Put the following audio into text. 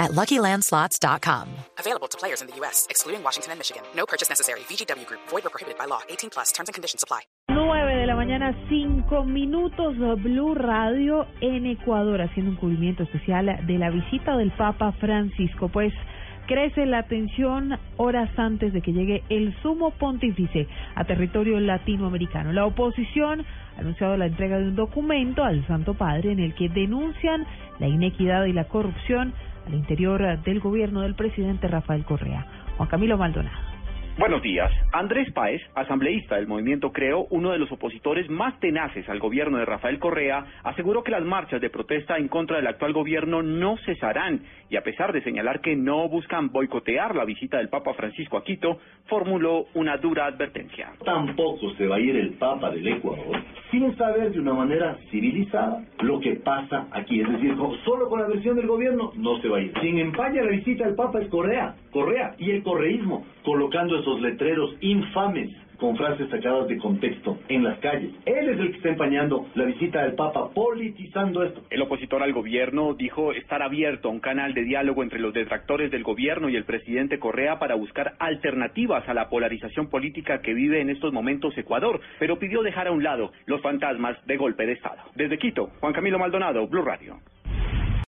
at LuckyLandSlots.com. Available to players in the U.S., excluding Washington and Michigan. No purchase necessary. VGW Group. Void or prohibited by law. 18 plus. Terms and conditions apply. 9 de la mañana, 5 minutos, Blue Radio en Ecuador, haciendo un cubrimiento especial de la visita del Papa Francisco. Pues crece la tensión horas antes de que llegue el sumo pontífice a territorio latinoamericano. La oposición ha anunciado la entrega de un documento al Santo Padre en el que denuncian la inequidad y la corrupción al interior del gobierno del presidente Rafael Correa. Juan Camilo Maldonado. Buenos días. Andrés Páez, asambleísta del movimiento Creo, uno de los opositores más tenaces al gobierno de Rafael Correa, aseguró que las marchas de protesta en contra del actual gobierno no cesarán y a pesar de señalar que no buscan boicotear la visita del Papa Francisco a Quito, formuló una dura advertencia. Tampoco se va a ir el Papa del Ecuador sin saber de una manera civilizada lo que pasa aquí. Es decir, solo con la versión del gobierno no se va a ir. Quien empaña la visita del Papa es Correa, Correa y el correísmo, colocando esos letreros infames con frases sacadas de contexto en las calles. Él es el que está empañando la visita del Papa, politizando esto. El opositor al gobierno dijo estar abierto a un canal de diálogo entre los detractores del gobierno y el presidente Correa para buscar alternativas a la polarización política que vive en estos momentos Ecuador, pero pidió dejar a un lado los fantasmas de golpe de Estado. Desde Quito, Juan Camilo Maldonado, Blue Radio.